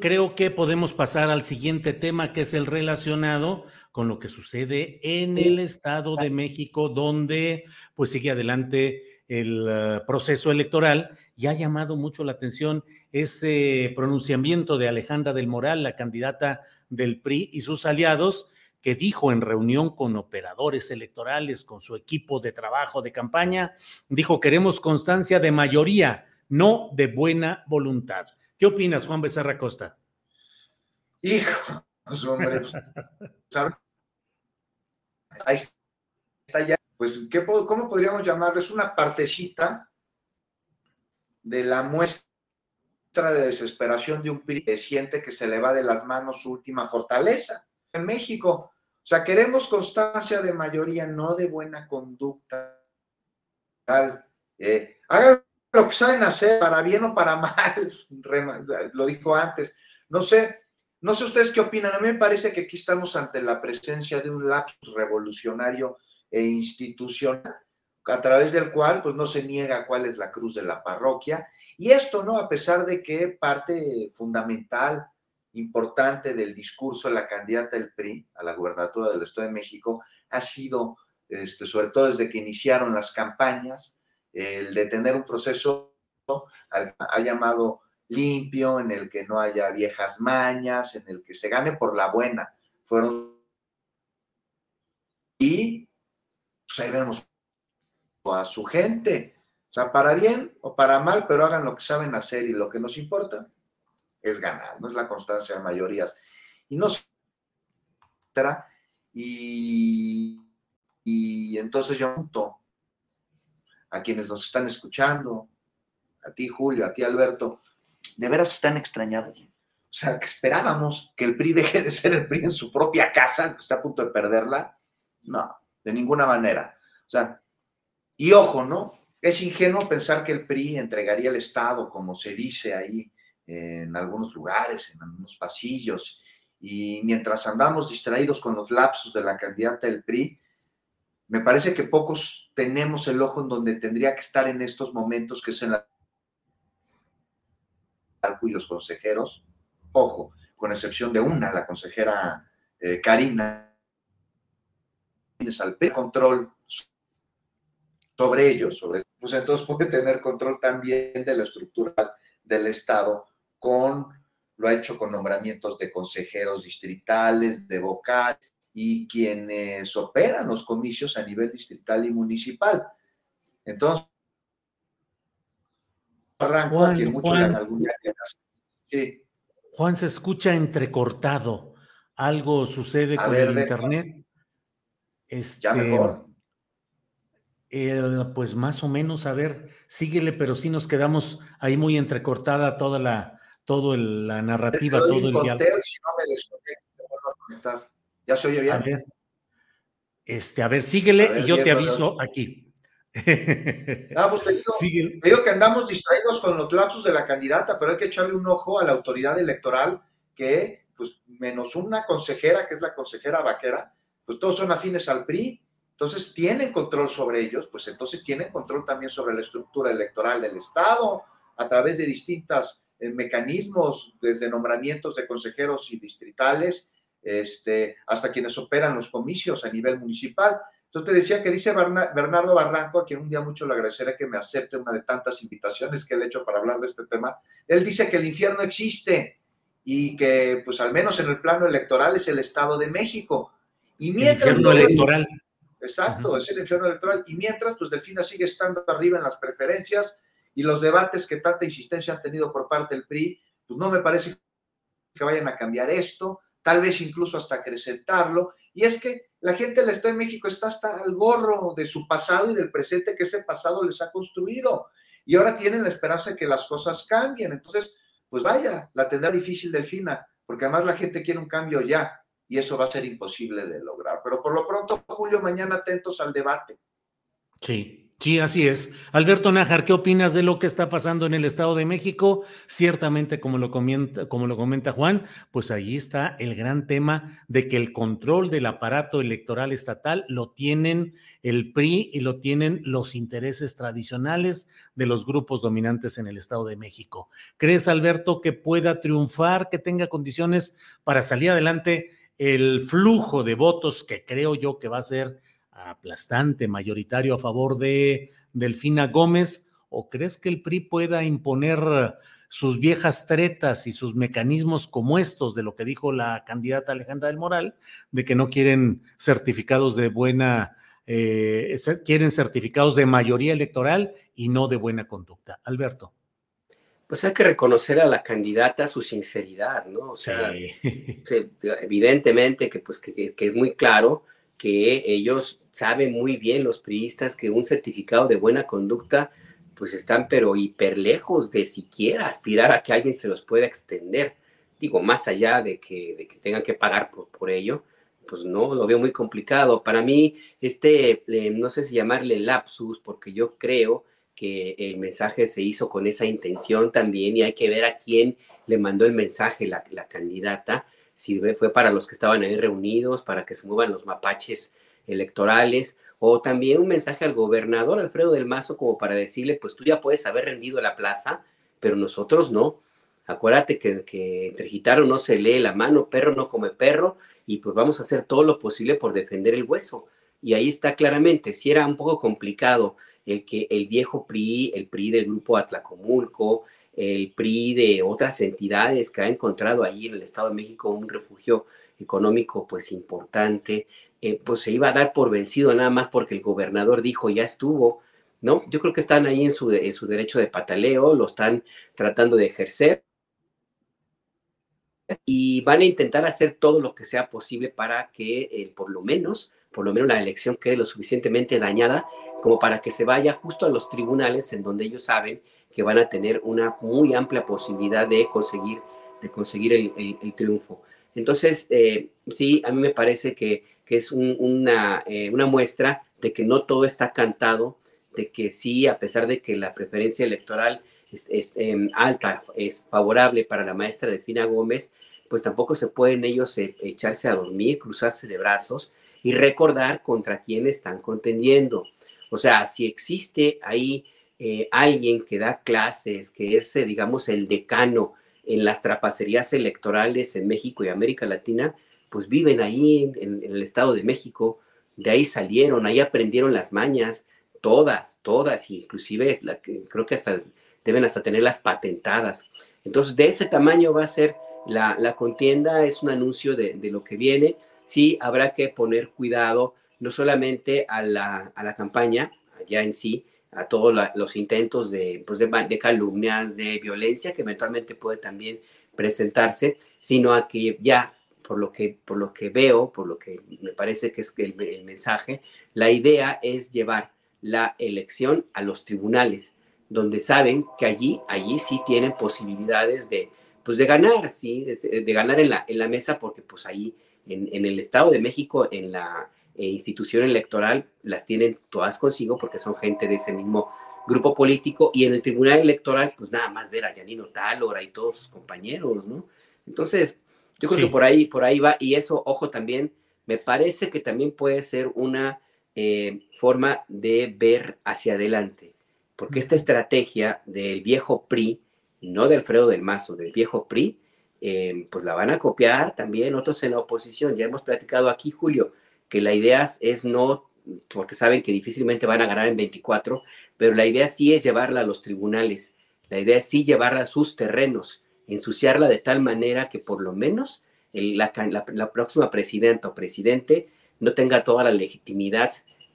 Creo que podemos pasar al siguiente tema que es el relacionado con lo que sucede en el Estado de México, donde pues sigue adelante el uh, proceso electoral y ha llamado mucho la atención ese pronunciamiento de Alejandra del Moral, la candidata del PRI y sus aliados, que dijo en reunión con operadores electorales, con su equipo de trabajo de campaña, dijo, queremos constancia de mayoría, no de buena voluntad. ¿Qué opinas, Juan Becerra Costa? Hijo, pues, hombre, pues, ahí está ya, pues, ¿qué, ¿cómo podríamos llamarlo? Es una partecita de la muestra de desesperación de un siente que se le va de las manos su última fortaleza. En México, o sea, queremos constancia de mayoría, no de buena conducta. Eh, hagan lo que saben hacer, para bien o para mal, lo dijo antes. No sé, no sé ustedes qué opinan. A mí me parece que aquí estamos ante la presencia de un lapsus revolucionario e institucional a través del cual pues no se niega cuál es la cruz de la parroquia. Y esto, ¿no? A pesar de que parte fundamental, importante del discurso de la candidata del PRI a la gubernatura del Estado de México ha sido, este, sobre todo desde que iniciaron las campañas, el de tener un proceso, ha llamado limpio, en el que no haya viejas mañas, en el que se gane por la buena. Fueron... Y pues ahí vemos a su gente. O sea, para bien o para mal, pero hagan lo que saben hacer y lo que nos importa es ganar, no es la constancia de mayorías. Y no y, y entonces yo pregunto a quienes nos están escuchando, a ti Julio, a ti Alberto, ¿de veras están extrañados? O sea, que esperábamos que el PRI deje de ser el PRI en su propia casa, que está a punto de perderla. No, de ninguna manera. O sea, y ojo, ¿no? Es ingenuo pensar que el PRI entregaría el Estado, como se dice ahí en algunos lugares, en algunos pasillos, y mientras andamos distraídos con los lapsos de la candidata del PRI, me parece que pocos tenemos el ojo en donde tendría que estar en estos momentos, que es en la y los consejeros, ojo, con excepción de una, la consejera eh, Karina, al control sobre ellos, sobre, pues entonces puede tener control también de la estructura del Estado con, lo ha hecho con nombramientos de consejeros distritales, de vocales y quienes operan los comicios a nivel distrital y municipal. Entonces, Juan, Juan, se escucha entrecortado. Algo sucede con el internet. Este, ya mejor. Eh, pues más o menos, a ver, síguele, pero sí nos quedamos ahí muy entrecortada toda la, todo la narrativa, todo el diálogo. ¿Ya se oye bien? A ver, este, a ver síguele y yo te aviso aquí. Ah, pues te digo, que andamos distraídos con los lapsos de la candidata, pero hay que echarle un ojo a la autoridad electoral que, pues, menos una consejera, que es la consejera vaquera, pues todos son afines al PRI, entonces tienen control sobre ellos, pues entonces tienen control también sobre la estructura electoral del Estado a través de distintos eh, mecanismos, desde nombramientos de consejeros y distritales, este, hasta quienes operan los comicios a nivel municipal. Entonces te decía que dice Bernardo Barranco, a quien un día mucho le agradeceré que me acepte una de tantas invitaciones que le he hecho para hablar de este tema. Él dice que el infierno existe y que, pues al menos en el plano electoral, es el Estado de México. Y mientras, el infierno electoral. Exacto, es el infierno electoral. Y mientras, pues Delfina sigue estando arriba en las preferencias y los debates que tanta insistencia han tenido por parte del PRI, pues no me parece que vayan a cambiar esto, tal vez incluso hasta acrecentarlo. Y es que la gente del Estado de México está hasta al gorro de su pasado y del presente que ese pasado les ha construido. Y ahora tienen la esperanza de que las cosas cambien. Entonces, pues vaya, la tendrá difícil Delfina, porque además la gente quiere un cambio ya y eso va a ser imposible de lograr. Pero por lo pronto, Julio, mañana atentos al debate. Sí, Sí, así es. Alberto Nájar, ¿qué opinas de lo que está pasando en el Estado de México? Ciertamente, como lo, comenta, como lo comenta Juan, pues ahí está el gran tema de que el control del aparato electoral estatal lo tienen el PRI y lo tienen los intereses tradicionales de los grupos dominantes en el Estado de México. ¿Crees, Alberto, que pueda triunfar, que tenga condiciones para salir adelante el flujo de votos que creo yo que va a ser aplastante, mayoritario a favor de Delfina Gómez? ¿O crees que el PRI pueda imponer sus viejas tretas y sus mecanismos como estos de lo que dijo la candidata Alejandra del Moral, de que no quieren certificados de buena, eh, quieren certificados de mayoría electoral y no de buena conducta? Alberto. Pues hay que reconocer a la candidata su sinceridad, ¿no? O sea, evidentemente que, pues, que es muy claro que ellos saben muy bien los priistas que un certificado de buena conducta pues están pero hiper lejos de siquiera aspirar a que alguien se los pueda extender. Digo, más allá de que, de que tengan que pagar por, por ello, pues no, lo veo muy complicado. Para mí, este, eh, no sé si llamarle lapsus, porque yo creo que el mensaje se hizo con esa intención también y hay que ver a quién le mandó el mensaje la, la candidata si fue para los que estaban ahí reunidos, para que se muevan los mapaches electorales, o también un mensaje al gobernador Alfredo del Mazo como para decirle, pues tú ya puedes haber rendido la plaza, pero nosotros no. Acuérdate que, que entre gitanos no se lee la mano, perro no come perro, y pues vamos a hacer todo lo posible por defender el hueso. Y ahí está claramente, si era un poco complicado el que el viejo PRI, el PRI del grupo Atlacomulco, el PRI de otras entidades que ha encontrado ahí en el Estado de México un refugio económico pues importante, eh, pues se iba a dar por vencido nada más porque el gobernador dijo ya estuvo, ¿no? Yo creo que están ahí en su, en su derecho de pataleo, lo están tratando de ejercer y van a intentar hacer todo lo que sea posible para que eh, por lo menos, por lo menos la elección quede lo suficientemente dañada como para que se vaya justo a los tribunales en donde ellos saben que van a tener una muy amplia posibilidad de conseguir, de conseguir el, triunfo. Entonces, eh, sí, a mí me parece que, es una, eh, una muestra de que no todo está cantado, de que sí, a pesar de que la preferencia electoral es, em, alta, es favorable para la maestra Delfina Gómez, pues tampoco se pueden ellos eh, echarse a dormir, cruzarse de brazos y recordar contra quién están contendiendo. O sea, si existe ahí eh, alguien que da clases, que es, digamos, el decano en las trapacerías electorales en México y América Latina, pues viven ahí en, el Estado de México, de ahí salieron, ahí aprendieron las mañas, todas, todas, inclusive la, creo que hasta deben hasta tenerlas patentadas. Entonces, de ese tamaño va a ser la, contienda, es un anuncio de, de, lo que viene. Sí, habrá que poner cuidado no solamente a la, a la campaña, allá en sí, a todos los intentos pues, de, de, calumnias, de violencia que eventualmente puede también presentarse, sino a que ya, por lo que, por lo que veo, por lo que me parece que es el, mensaje, la idea es llevar la elección a los tribunales, donde saben que allí, allí sí tienen posibilidades de, pues de ganar, ¿sí? De, ganar en la, en la mesa, porque pues ahí, en, en, el Estado de México, en la, eh, institución electoral las tienen todas consigo porque son gente de ese mismo grupo político y en el tribunal electoral pues nada más ver a Yanino Talora y todos sus compañeros, ¿no? Entonces, yo creo que por ahí, por ahí va y eso, ojo también, me parece que también puede ser una eh, forma de ver hacia adelante, porque esta estrategia del viejo PRI, no de Alfredo del Mazo, del viejo PRI, eh, pues la van a copiar también otros en la oposición. Ya hemos platicado aquí, Julio, que la idea es no, porque saben que difícilmente van a ganar en 24, pero la idea sí es llevarla a los tribunales, la idea es sí llevarla a sus terrenos, ensuciarla de tal manera que por lo menos la, próxima presidenta o presidente no tenga toda la legitimidad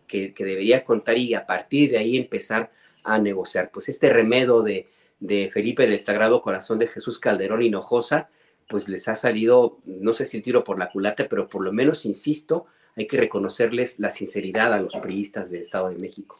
que, debería contar y a partir de ahí empezar a negociar. Pues este remedo de, de Felipe del Sagrado Corazón de Jesús Calderón Hinojosa, pues les ha salido, no sé si el tiro por la culata, pero por lo menos, insisto, hay que reconocerles la sinceridad a los priistas del Estado de México.